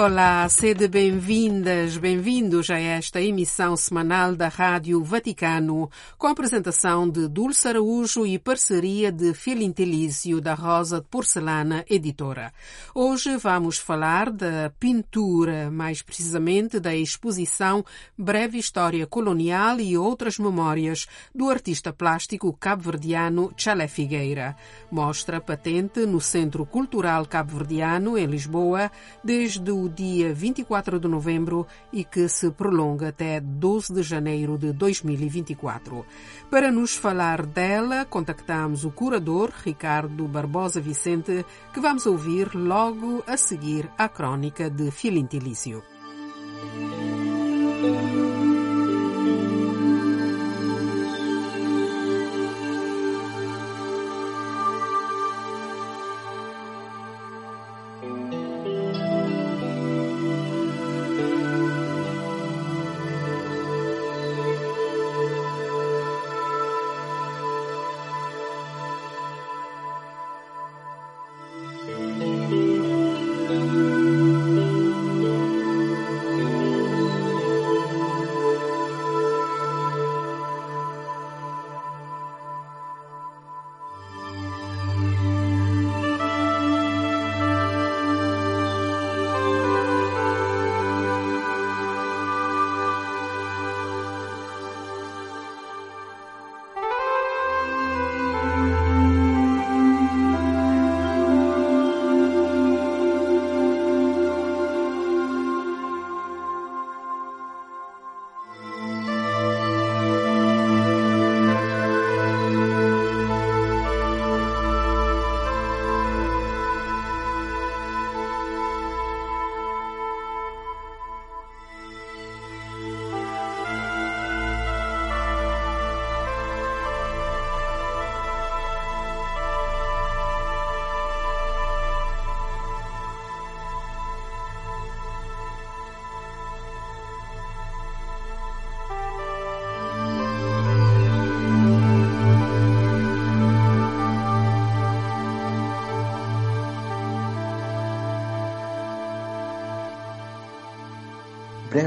Olá, sede bem-vindas, bem-vindos a esta emissão semanal da Rádio Vaticano, com apresentação de Dulce Araújo e parceria de Filintelício da Rosa de Porcelana Editora. Hoje vamos falar da pintura, mais precisamente da exposição Breve História Colonial e Outras Memórias do artista plástico cabo-verdiano Chalé Figueira. Mostra patente no Centro Cultural Cabo-Verdiano, em Lisboa, desde o dia 24 de novembro e que se prolonga até 12 de janeiro de 2024. Para nos falar dela, contactamos o curador Ricardo Barbosa Vicente, que vamos ouvir logo a seguir a crônica de Filintilício.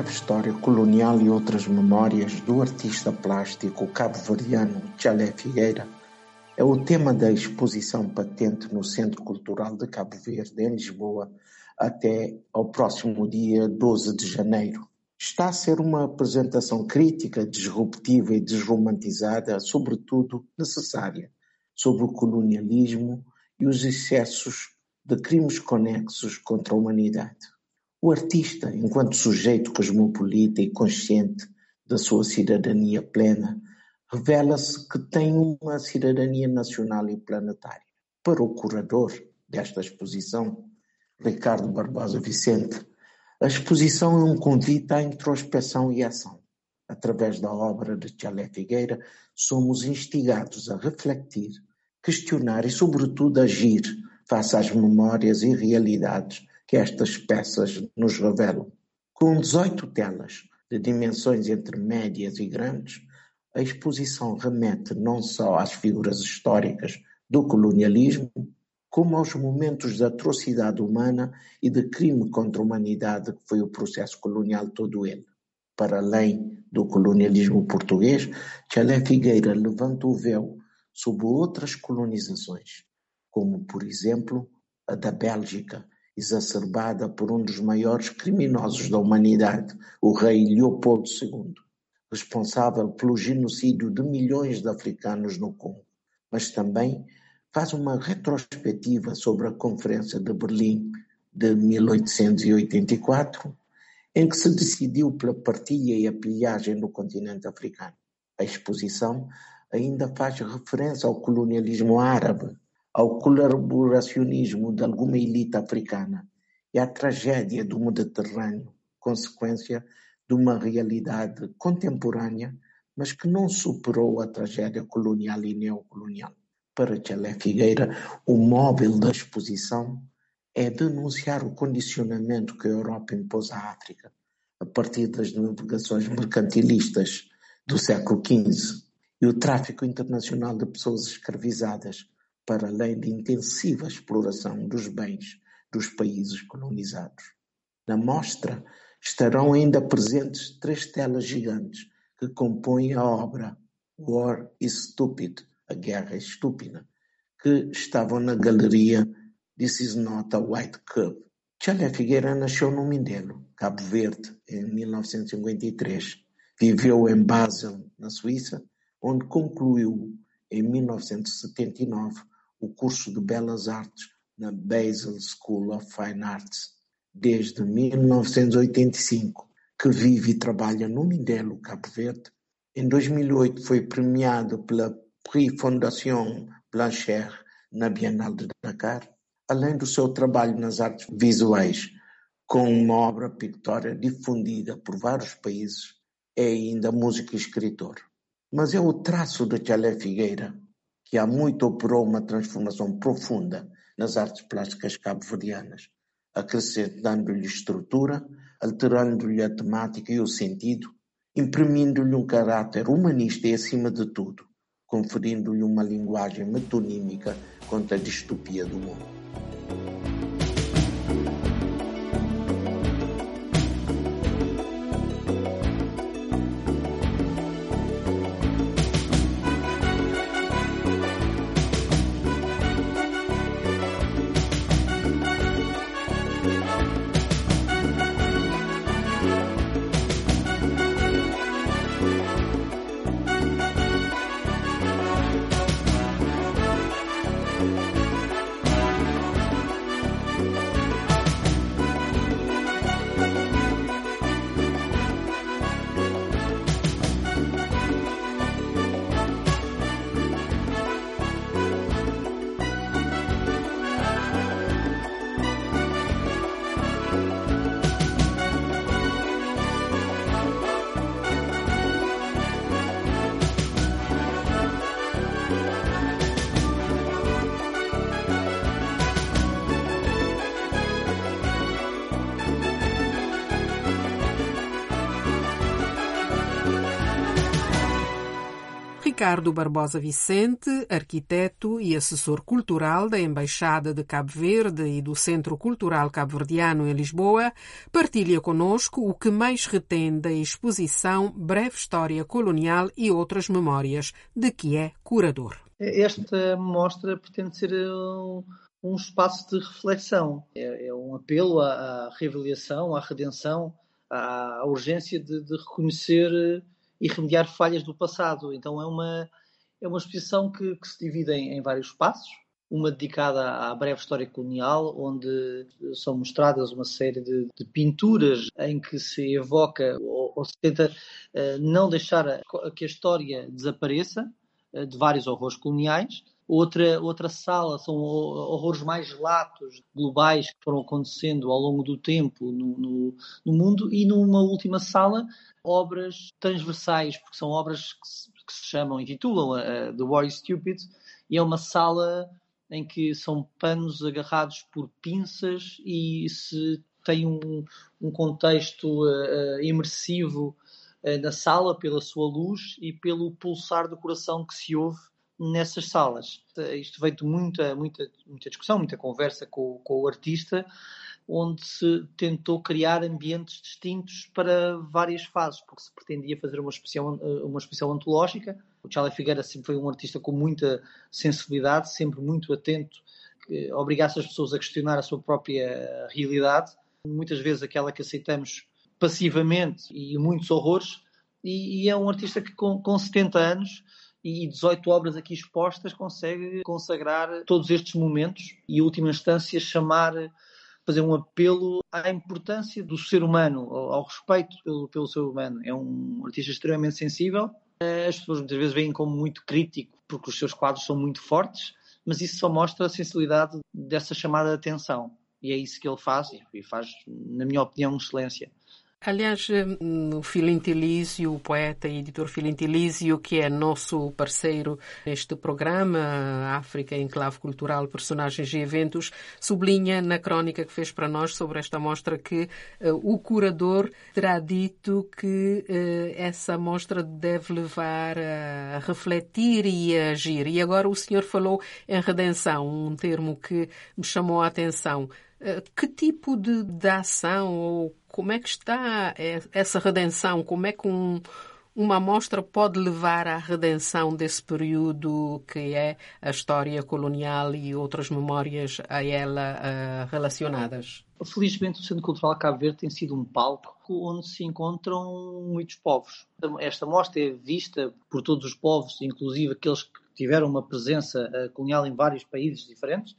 Breve História Colonial e Outras Memórias do artista plástico cabo-verdiano Chalé Figueira é o tema da exposição patente no Centro Cultural de Cabo Verde, em Lisboa, até ao próximo dia 12 de janeiro. Está a ser uma apresentação crítica, disruptiva e desromantizada, sobretudo necessária, sobre o colonialismo e os excessos de crimes conexos contra a humanidade. O artista, enquanto sujeito cosmopolita e consciente da sua cidadania plena, revela-se que tem uma cidadania nacional e planetária. Para o curador desta exposição, Ricardo Barbosa Vicente, a exposição é um convite à introspeção e ação. Através da obra de Tchalé Figueira, somos instigados a refletir, questionar e, sobretudo, agir face às memórias e realidades que estas peças nos revelam. Com 18 telas de dimensões entre médias e grandes, a exposição remete não só às figuras históricas do colonialismo, como aos momentos de atrocidade humana e de crime contra a humanidade que foi o processo colonial todo ele. Para além do colonialismo português, Chalé Figueira levanta o véu sobre outras colonizações, como, por exemplo, a da Bélgica, exacerbada por um dos maiores criminosos da humanidade, o rei Leopoldo II, responsável pelo genocídio de milhões de africanos no Congo, mas também faz uma retrospectiva sobre a Conferência de Berlim de 1884, em que se decidiu pela partilha e a pilhagem do continente africano. A exposição ainda faz referência ao colonialismo árabe, ao colaboracionismo de alguma elite africana e à tragédia do Mediterrâneo, consequência de uma realidade contemporânea, mas que não superou a tragédia colonial e neocolonial. Para Tchalé Figueira, o móvel da exposição é denunciar o condicionamento que a Europa impôs à África, a partir das navegações mercantilistas do século XV e o tráfico internacional de pessoas escravizadas, para além de intensiva exploração dos bens dos países colonizados. Na mostra estarão ainda presentes três telas gigantes que compõem a obra War is Stupid, A Guerra é Estúpida, que estavam na galeria This is not a White Cub. Chalé Figueira nasceu no Mindelo, Cabo Verde, em 1953. Viveu em Basel, na Suíça, onde concluiu em 1979 o curso de Belas Artes na Basel School of Fine Arts. Desde 1985 que vive e trabalha no Mindelo, Cabo Verde. Em 2008 foi premiado pela Prix Fondation Blanchard na Bienal de Dakar, além do seu trabalho nas artes visuais, com uma obra pictória difundida por vários países, é ainda músico e escritor. Mas é o traço de Tchalé Figueira que há muito operou uma transformação profunda nas artes plásticas cabo-verdianas, acrescentando-lhe estrutura, alterando-lhe a temática e o sentido, imprimindo-lhe um caráter humanista e, acima de tudo, conferindo-lhe uma linguagem metonímica contra a distopia do mundo. Ricardo Barbosa Vicente, arquiteto e assessor cultural da Embaixada de Cabo Verde e do Centro Cultural Cabo-Verdiano em Lisboa, partilha conosco o que mais retém da exposição Breve História Colonial e Outras Memórias, de que é curador. Esta mostra pretende ser um, um espaço de reflexão. É, é um apelo à, reavaliação, à redenção, à, urgência de, de reconhecer e remediar falhas do passado. Então é uma, é uma exposição que, que se divide em, em, vários passos. Uma dedicada à breve história colonial, onde são mostradas uma série de, de pinturas em que se evoca ou, ou se tenta uh, não deixar a, que a história desapareça uh, de vários horrores coloniais. Outra, outra sala são horrores mais latos, globais, que foram acontecendo ao longo do tempo no, no, no mundo. E numa última sala, obras transversais, porque são obras que se, que se chamam, intitulam uh, The War is Stupid, e é uma sala em que são panos agarrados por pinças e se tem um, um contexto uh, imersivo uh, na sala pela sua luz e pelo pulsar do coração que se ouve nessas salas. Isto veio de muita, muita, muita discussão, muita conversa com, com o artista, onde se tentou criar ambientes distintos para várias fases, porque se pretendia fazer uma exposição, uma exposição antológica. O Charlie Figueira sempre foi um artista com muita sensibilidade, sempre muito atento, que obrigasse as pessoas a questionar a sua própria realidade, muitas vezes aquela que aceitamos passivamente e muitos horrores, e, e é um artista que com, com 70 anos e 18 obras aqui expostas consegue consagrar todos estes momentos e, última instância, chamar, fazer um apelo à importância do ser humano, ao, respeito pelo, pelo ser humano. É um artista extremamente sensível. As pessoas muitas vezes veem como muito crítico porque os seus quadros são muito fortes, mas isso só mostra a sensibilidade dessa chamada atenção. E é isso que ele faz, e faz, na minha opinião, excelência. Aliás, o Filintilísio, o poeta e editor Filintilísio, que é nosso parceiro neste programa, África em Clave Cultural, Personagens e Eventos, sublinha na crónica que fez para nós sobre esta mostra que uh, o curador terá dito que uh, essa mostra deve levar a refletir e a agir. E agora o senhor falou em redenção, um termo que me chamou a atenção. Que tipo de, de ação ou como é que está essa redenção? Como é que um, uma amostra pode levar à redenção desse período que é a história colonial e outras memórias a ela uh, relacionadas? Felizmente, o Centro Cultural Cabo Verde tem sido um palco onde se encontram muitos povos. Esta mostra é vista por todos os povos, inclusive aqueles que tiveram uma presença uh, colonial em vários países diferentes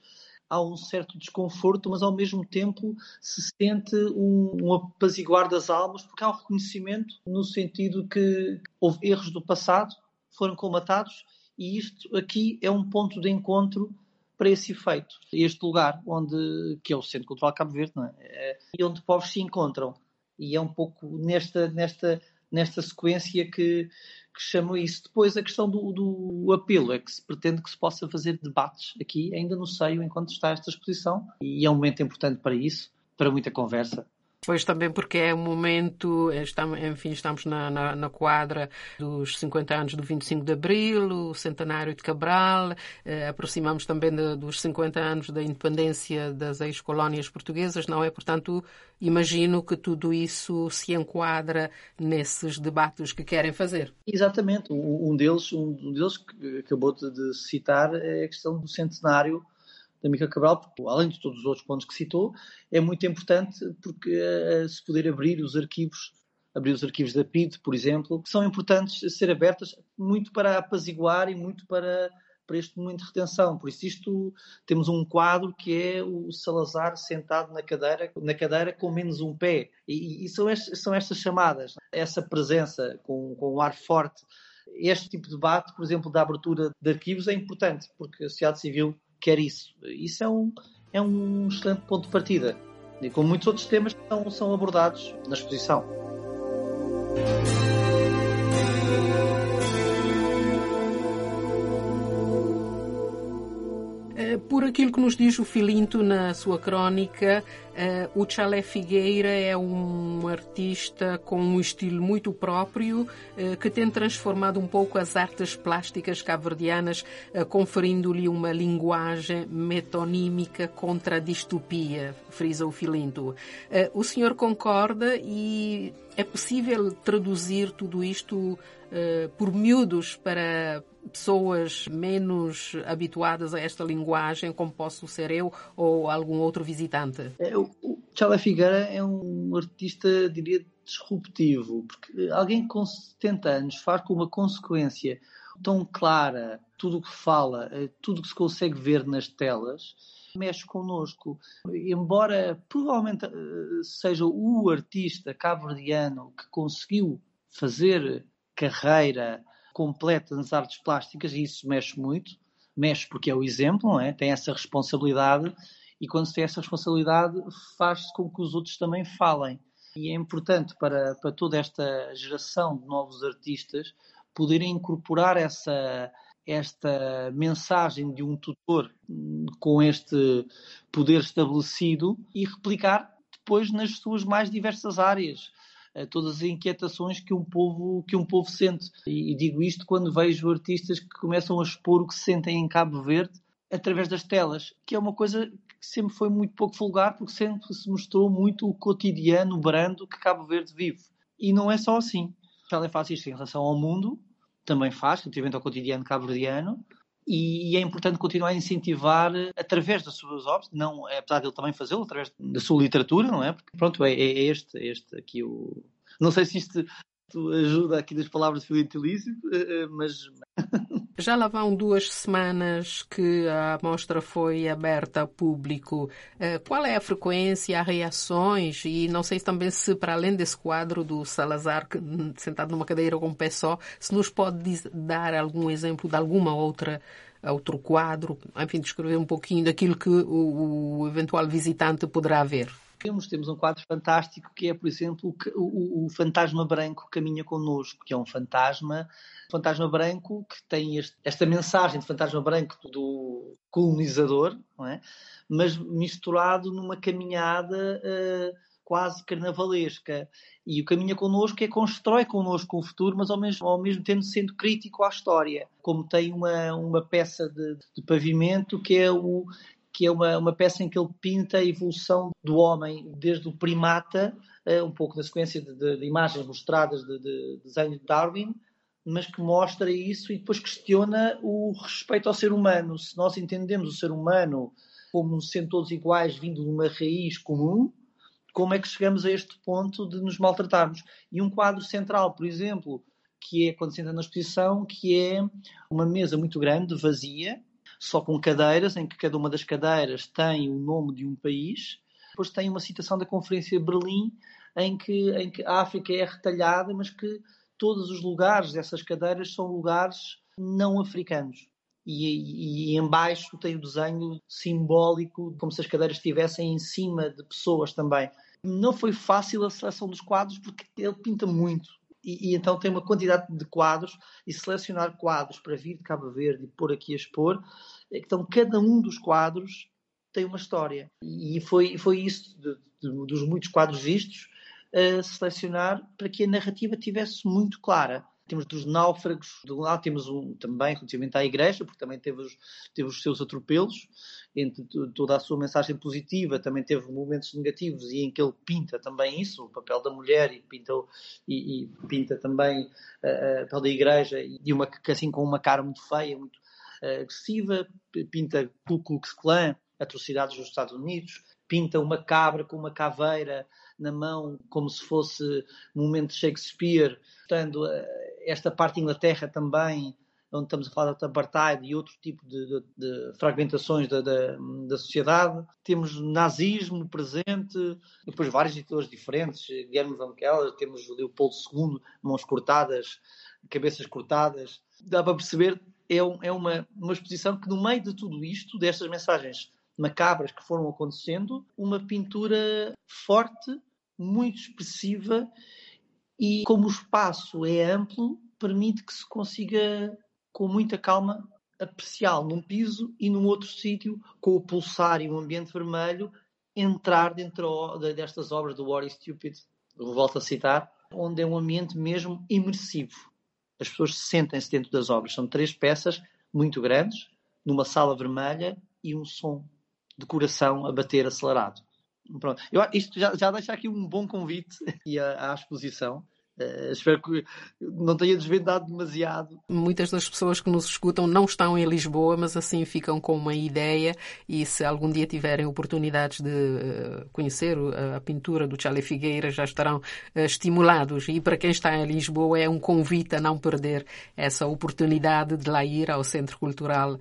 há um certo desconforto, mas ao mesmo tempo se sente um, um apaziguar das almas, porque há um reconhecimento no sentido que houve erros do passado, foram colmatados, e isto aqui é um ponto de encontro para esse efeito. Este lugar, onde, que é o Centro Cultural Cabo Verde, não é? é e onde povos se encontram. E é um pouco nesta, nesta, nesta sequência que, que chamam isso. Depois a questão do, do, apelo, é que se pretende que se possa fazer debates aqui, ainda no seio, enquanto está esta exposição, e é um momento importante para isso, para muita conversa. Pois também porque é um momento, estamos, enfim, estamos na, na, na, quadra dos 50 anos do 25 de Abril, o centenário de Cabral, eh, aproximamos também de, dos 50 anos da independência das ex-colónias portuguesas, não é? Portanto, imagino que tudo isso se enquadra nesses debates que querem fazer. Exatamente. Um deles, um deles que acabou de citar é a questão do centenário da Mica Cabral, porque, além de todos os outros pontos que citou, é muito importante porque uh, se poder abrir os arquivos, abrir os arquivos da PID, por exemplo, que são importantes ser abertas muito para apaziguar e muito para para este momento de retenção. Por isso, isto temos um quadro que é o Salazar sentado na cadeira, na cadeira com menos um pé. E, e são, estes, são estas chamadas, essa presença com, com um ar forte. Este tipo de debate, por exemplo, da abertura de arquivos é importante, porque a sociedade civil quer isso. Isso é um, é um excelente ponto de partida. E como muitos outros temas que são, são abordados na exposição. Aquilo que nos diz o Filinto na sua crónica, uh, o Chalé Figueira é um artista com um estilo muito próprio uh, que tem transformado um pouco as artes plásticas cabo-verdianas, uh, conferindo-lhe uma linguagem metonímica contra a distopia, frisa o Filinto. o senhor concorda e é possível traduzir tudo isto por miúdos para pessoas menos habituadas a esta linguagem, como posso ser eu ou algum outro visitante? É, o Chala Figueira é um artista, diria, disruptivo, porque alguém com 70 anos faz com uma consequência tão clara tudo o que fala, eh, tudo o que se consegue ver nas telas, mexe connosco. Embora provavelmente eh, seja o artista cabo-verdiano que conseguiu fazer carreira completa nas artes plásticas e isso mexe muito. Mexe porque é o exemplo, não é? Tem essa responsabilidade e quando se tem essa responsabilidade faz com que os outros também falem. E é importante para, para toda esta geração de novos artistas poderem incorporar essa, esta mensagem de um tutor com este poder estabelecido e replicar depois nas suas mais diversas áreas todas as inquietações que um povo, que um povo sente. E, digo isto quando vejo artistas que começam a expor o que sentem em Cabo Verde através das telas, que é uma coisa que sempre foi muito pouco vulgar, porque sempre se mostrou muito o cotidiano, brando que Cabo Verde vive. E não é só assim. Ela faz isto em relação ao mundo, também faz, relativamente ao cotidiano cabo-verdiano, e é importante continuar a incentivar através das suas obras, não, apesar de ele também fazê-lo, através da sua literatura, não é? Porque, pronto, é, é este, este aqui o... Não sei se isto ajuda aqui das palavras de Filipe Tilício, eh, eh, mas... Já lá vão duas semanas que a mostra foi aberta ao público. Eh, qual é a frequência, as reações e não sei também se, para além desse quadro do Salazar sentado numa cadeira com um pé só, se nos pode dar algum exemplo de alguma outra outro quadro, enfim, descrever um pouquinho daquilo que o, o eventual visitante poderá ver. Temos, temos um quadro fantástico que é, por exemplo, o, o, o fantasma branco caminha connosco, que é um fantasma, fantasma branco que tem este, esta mensagem de fantasma branco do colonizador, é? mas misturado numa caminhada uh, quase carnavalesca. E o Caminha Connosco é constrói connosco o futuro, mas ao mesmo, ao mesmo tempo sendo crítico à história. Como tem uma, uma peça de, de pavimento que é o, que é uma, uma peça em que ele pinta a evolução do homem desde o primata, uh, um pouco na sequência de, de, de imagens mostradas de, de, desenho de Darwin, mas que mostra isso e depois questiona o respeito ao ser humano. Se nós entendemos o ser humano como sendo todos iguais, vindo de uma raiz comum, como é que chegamos a este ponto de nos maltratarmos? E um quadro central, por exemplo, que é quando se entra na exposição, que é uma mesa muito grande, vazia, só com cadeiras, em que cada uma das cadeiras tem o nome de um país. Depois tem uma citação da Conferência de Berlim, em que, em que a África é retalhada, mas que todos os lugares dessas cadeiras são lugares não africanos. E, e, e embaixo tem o desenho simbólico, como se as cadeiras estivessem em cima de pessoas também. Não foi fácil a seleção dos quadros porque ele pinta muito. E, e, então tem uma quantidade de quadros e selecionar quadros para vir de Cabo Verde e pôr aqui a expor. Então cada um dos quadros tem uma história. E foi, foi isso, de, de, dos muitos quadros vistos, a selecionar para que a narrativa tivesse muito clara. Temos dos náufragos, de um lado temos um, também relativamente à igreja, porque também teve os, teve os seus atropelos, entre toda a sua mensagem positiva, também teve momentos negativos e em que ele pinta também isso, o papel da mulher, e pinta, e, e pinta também uh, o papel da igreja, e uma assim com uma cara muito feia, muito uh, agressiva, pinta Ku Klux Klan, atrocidades dos Estados Unidos, pinta uma cabra com uma caveira na mão, como se fosse um momento de Shakespeare, portanto, esta parte de Inglaterra também, onde estamos a falar de apartheid e outro tipo de, de, de fragmentações da, da, da, sociedade. Temos nazismo presente, depois vários ditadores diferentes, Guilherme Van Keller, temos Leopoldo II, mãos cortadas, cabeças cortadas. Dá para perceber, é, um, é uma, uma exposição que no meio de tudo isto, destas mensagens macabras que foram acontecendo, uma pintura forte, muito expressiva e como o espaço é amplo, permite que se consiga, com muita calma, apreciá-lo num piso e num outro sítio, com o pulsar e o ambiente vermelho, entrar dentro destas obras do What is Stupid, volto a citar, onde é um ambiente mesmo imersivo. As pessoas sentem-se dentro das obras. São três peças muito grandes, numa sala vermelha e um som de coração a bater acelerado. Pronto. Eu, isto já, já deixa aqui um bom convite à, à exposição. Uh, espero que não tenha desvendado demasiado. Muitas das pessoas que nos escutam não estão em Lisboa, mas assim ficam com uma ideia e se algum dia tiverem oportunidades de uh, conhecer a pintura do Chale Figueira já estarão uh, estimulados. E para quem está em Lisboa é um convite a não perder essa oportunidade de lá ir ao Centro Cultural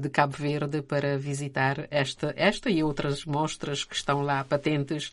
de Cabo Verde para visitar esta, esta e outras mostras que estão lá patentes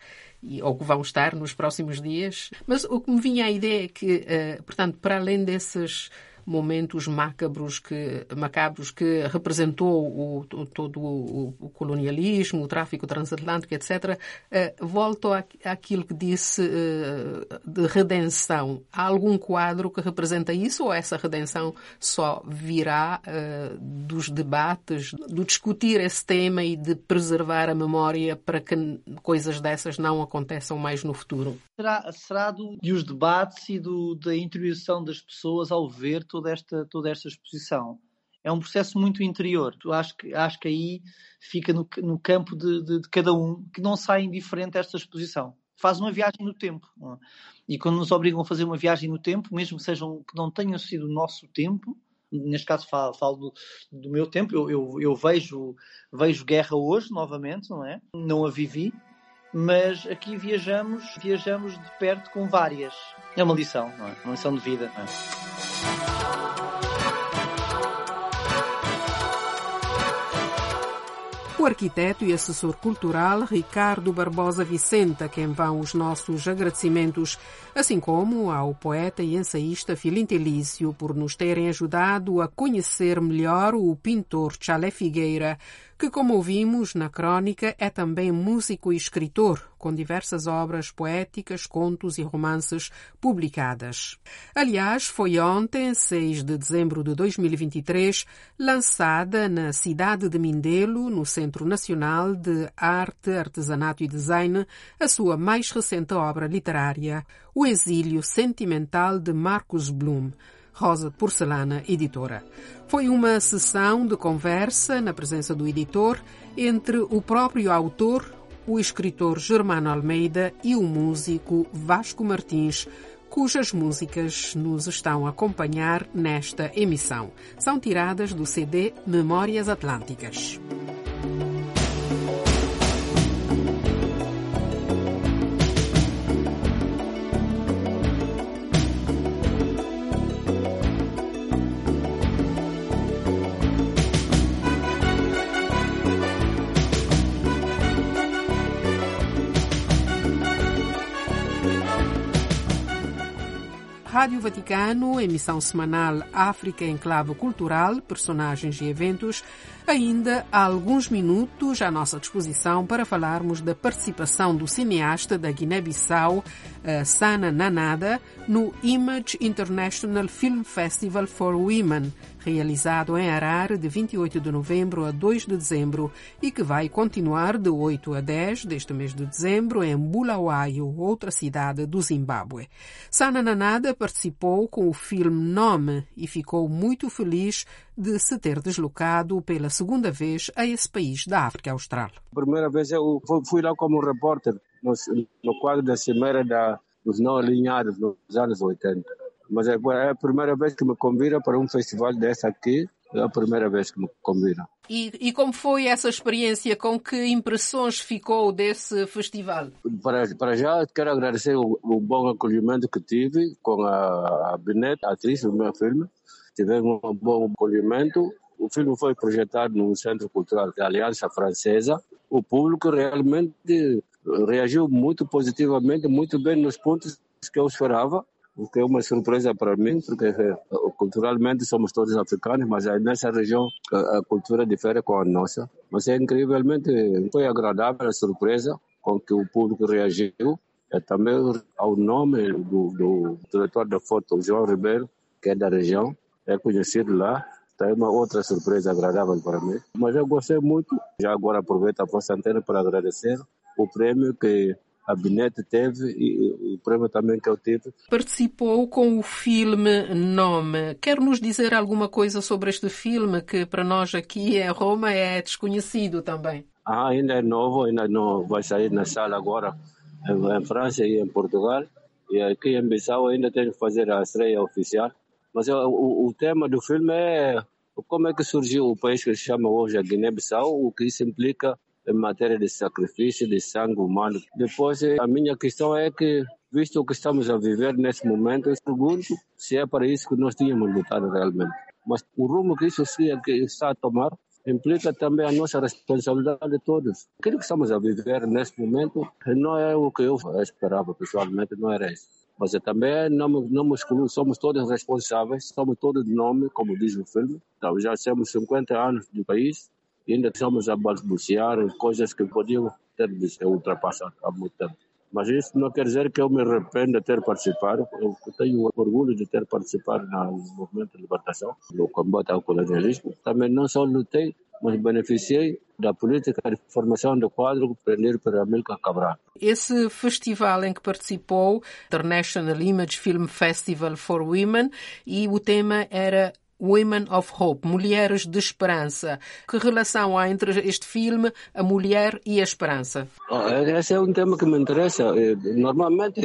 ou que vão estar nos próximos dias. Mas o que me vinha à ideia é que, uh, portanto, para além desses momentos macabros que, macabros que representou o, todo o, o, colonialismo, o tráfico transatlântico, etc., uh, volto àquilo que disse uh, de redenção. Há algum quadro que representa isso ou essa redenção só virá uh, dos debates, do discutir esse tema e de preservar a memória para que coisas dessas não aconteçam mais no futuro? Será, será do, dos debates e do, da intuição das pessoas ao ver toda esta, toda esta exposição. É um processo muito interior. Acho que, acho que aí fica no, no campo de, de, de, cada um, que não sai indiferente esta exposição. Faz uma viagem no tempo. É? E quando nos obrigam a fazer uma viagem no tempo, mesmo que, sejam, que não tenham sido o nosso tempo, neste caso falo, falo do, do, meu tempo, eu, eu, eu, vejo, vejo guerra hoje novamente, não é? Não a vivi, mas aqui viajamos, viajamos de perto com várias. É uma lição, não é? Uma lição de vida, não é? O arquiteto e assessor cultural Ricardo Barbosa Vicente, a quem vão os nossos agradecimentos, assim como ao poeta e ensaísta Filinto Elísio por nos terem ajudado a conhecer melhor o pintor Chalé Figueira, que, como ouvimos na crônica, é também músico e escritor, com diversas obras poéticas, contos e romances publicadas. Aliás, foi ontem, 6 de dezembro de 2023, lançada na cidade de Mindelo, no Centro Nacional de Arte, Artesanato e Design, a sua mais recente obra literária, O Exílio Sentimental de Marcus Blum. Rosa Porcelana, editora. Foi uma sessão de conversa na presença do editor entre o próprio autor, o escritor Germano Almeida e o músico Vasco Martins, cujas músicas nos estão a acompanhar nesta emissão. São tiradas do CD Memórias Atlânticas. Rádio Vaticano, emissão semanal África em Clave Cultural, personagens e eventos. Ainda há alguns minutos à nossa disposição para falarmos da participação do cineasta da Guiné-Bissau, eh, Sana Nanada, no Image International Film Festival for Women, realizado em Harare de 28 de novembro a 2 de dezembro e que vai continuar de 8 a 10 deste mês de dezembro em Bulawayo, outra cidade do Zimbábue. Sana Nanada participou com o filme Nome e ficou muito feliz de se ter deslocado pela segunda vez a esse país da África Austral. A primeira vez eu fui lá como repórter no, no quadro da Cimeira da, dos Não Alinhados nos anos 80 mas é, é a primeira vez que me convidam para um festival desse aqui. É a primeira vez que me convidam. E, e, como foi essa experiência? Com que impressões ficou desse festival? Para, para já, quero agradecer o, o bom acolhimento que tive com a, a Binette, a atriz do meu filme. Tivemos um bom acolhimento. O filme foi projetado no Centro Cultural da Aliança Francesa. O público realmente reagiu muito positivamente, muito bem nos pontos que eu esperava o que é uma surpresa para mim, porque eh, culturalmente somos todos africanos, mas nessa região a cultura difere com a nossa. Mas é incrivelmente, foi agradável a surpresa com que o público reagiu. É também ao nome do, do diretor da foto, João Ribeiro, que é da região, é conhecido lá. Então é uma outra surpresa agradável para mim. Mas eu gostei muito. Já agora aproveito a vossa antena para agradecer o prêmio que a Binete teve e o prêmio também que eu tive. Participou com o filme Nome. Quer nos dizer alguma coisa sobre este filme que para nós aqui em Roma é desconhecido também? Ah, ainda é novo, ainda não vai sair na sala agora em França e em Portugal. E aqui em Bissau ainda tem que fazer a estreia oficial. Mas o, o tema do filme é como é que surgiu o país que se chama hoje a Guiné-Bissau, o que isso implica em matéria de sacrifício de sangue humano. Depois, a minha questão é que, visto o que estamos a viver nesse momento, eu pergunto se é para isso que nós tínhamos lutado realmente. Mas o rumo que isso está a tomar implica também a nossa responsabilidade de todos. Aquilo que estamos a viver nesse momento não é o que eu esperava pessoalmente, não era isso. Mas também não, não me excluo, somos todos responsáveis, somos todos de nome, como diz o filme. Então, já temos 50 anos de país, e ainda estamos a balbuciar coisas que podiam ter ultrapassado há muito tempo. Mas isso não quer dizer que eu me arrependa de ter participado. Eu tenho orgulho de ter participado no movimento de libertação, no combate ao colonialismo. Também não só lutei, mas beneficiei da política de formação do quadro prendido por Amílcar Cabral. Esse festival em que participou, International Image Film Festival for Women, e o tema era Women of Hope, Mulheres de Esperança. Que relação há entre este filme, a mulher e a esperança? esse é um tema que me interessa. Normalmente,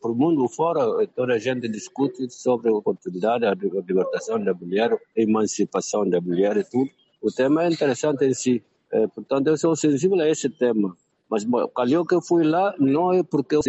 para o mundo fora, toda a gente discute sobre a oportunidade, a libertação da mulher, a emancipação da mulher e tudo. O tema é interessante em si. Eh, portanto, eu sou sensível a esse tema. Mas calhou que eu fui lá, não é porque o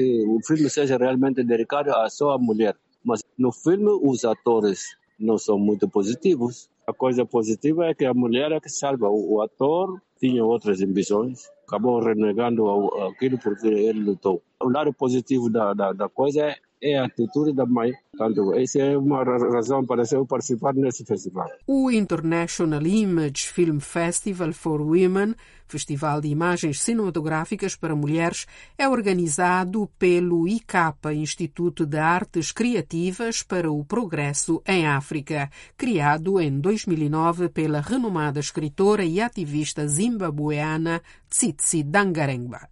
filme seja realmente dedicado a só a mulher. Mas no filme, os atores não são muito positivos. A coisa positiva é que a mulher é que salva. O, o ator tinha outras ambições, acabou renegando aquilo porque ele lutou. O lado positivo da, da, da coisa é é a atitude da mãe. Portanto, essa é uma razão para eu participar nesse festival. O International Image Film Festival for Women, festival de imagens cinematográficas para mulheres, é organizado pelo ICAPA, Instituto de Artes Criativas para o Progresso em África, criado em 2009 pela renomada escritora e ativista zimbabueana Tsitsi Dangarengba.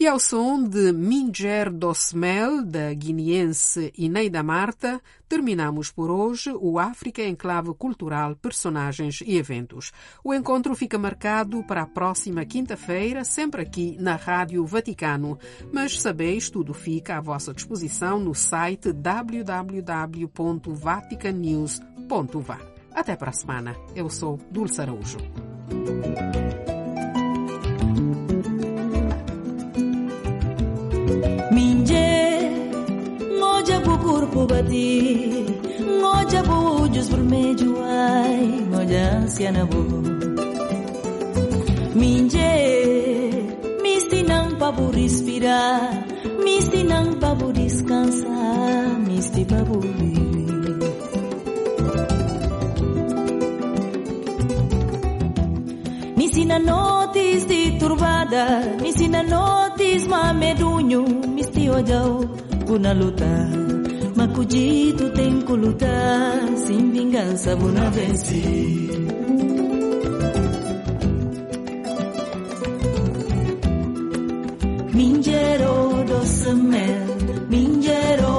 E ao som de Minger Dosmel, da guineense Ineida Marta, terminamos por hoje o África Enclave Cultural, Personagens e Eventos. O encontro fica marcado para a próxima quinta-feira, sempre aqui na Rádio Vaticano. Mas sabeis, tudo fica à vossa disposição no site www.vaticanews.va. Até para a semana. Eu sou Dulce Araújo. kubati ngoja bujus vermelho ai ngoja anciana bu minje misti nang babu respirar misti nang babu descansar misti babu viver Misina notis di turbada, misina notis ma medunyo, misti ojau kuna lutar. Macudito tem que lutar, sem vingança vou na vencer. Minjero doce mel, minjero,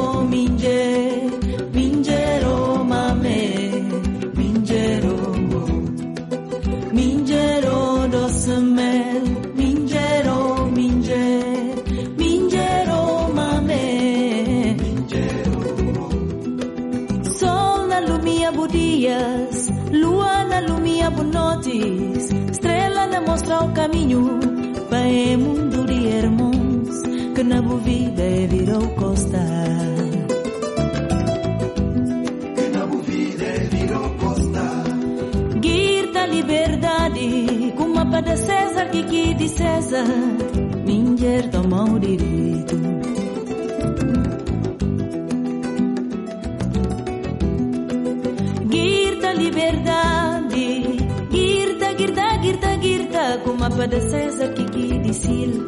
na mostra o caminho, o mundo de irmãos, que na vida é virou costa. Que na vida é virou costa. Guirda liberdade, com mapa de César, que que de César, Minger tomou direito. liberdade. Girta, como a padecesa que que dizil.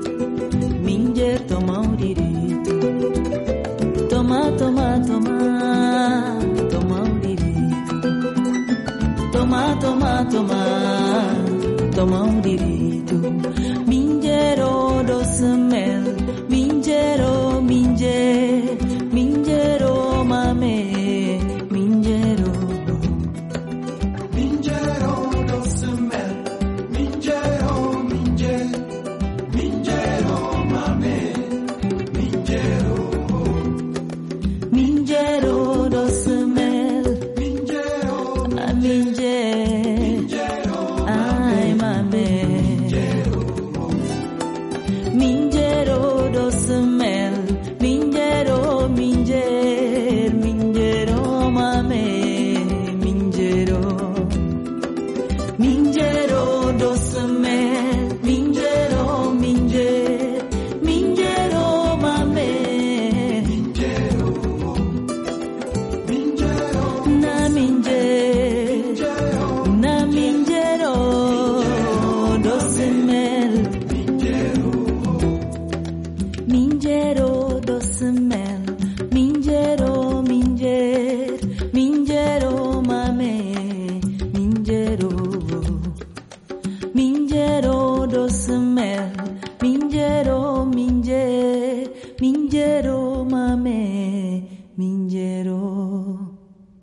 Minger toma o direito. Toma, toma, toma, toma o direito. Toma, toma, toma, toma o direito.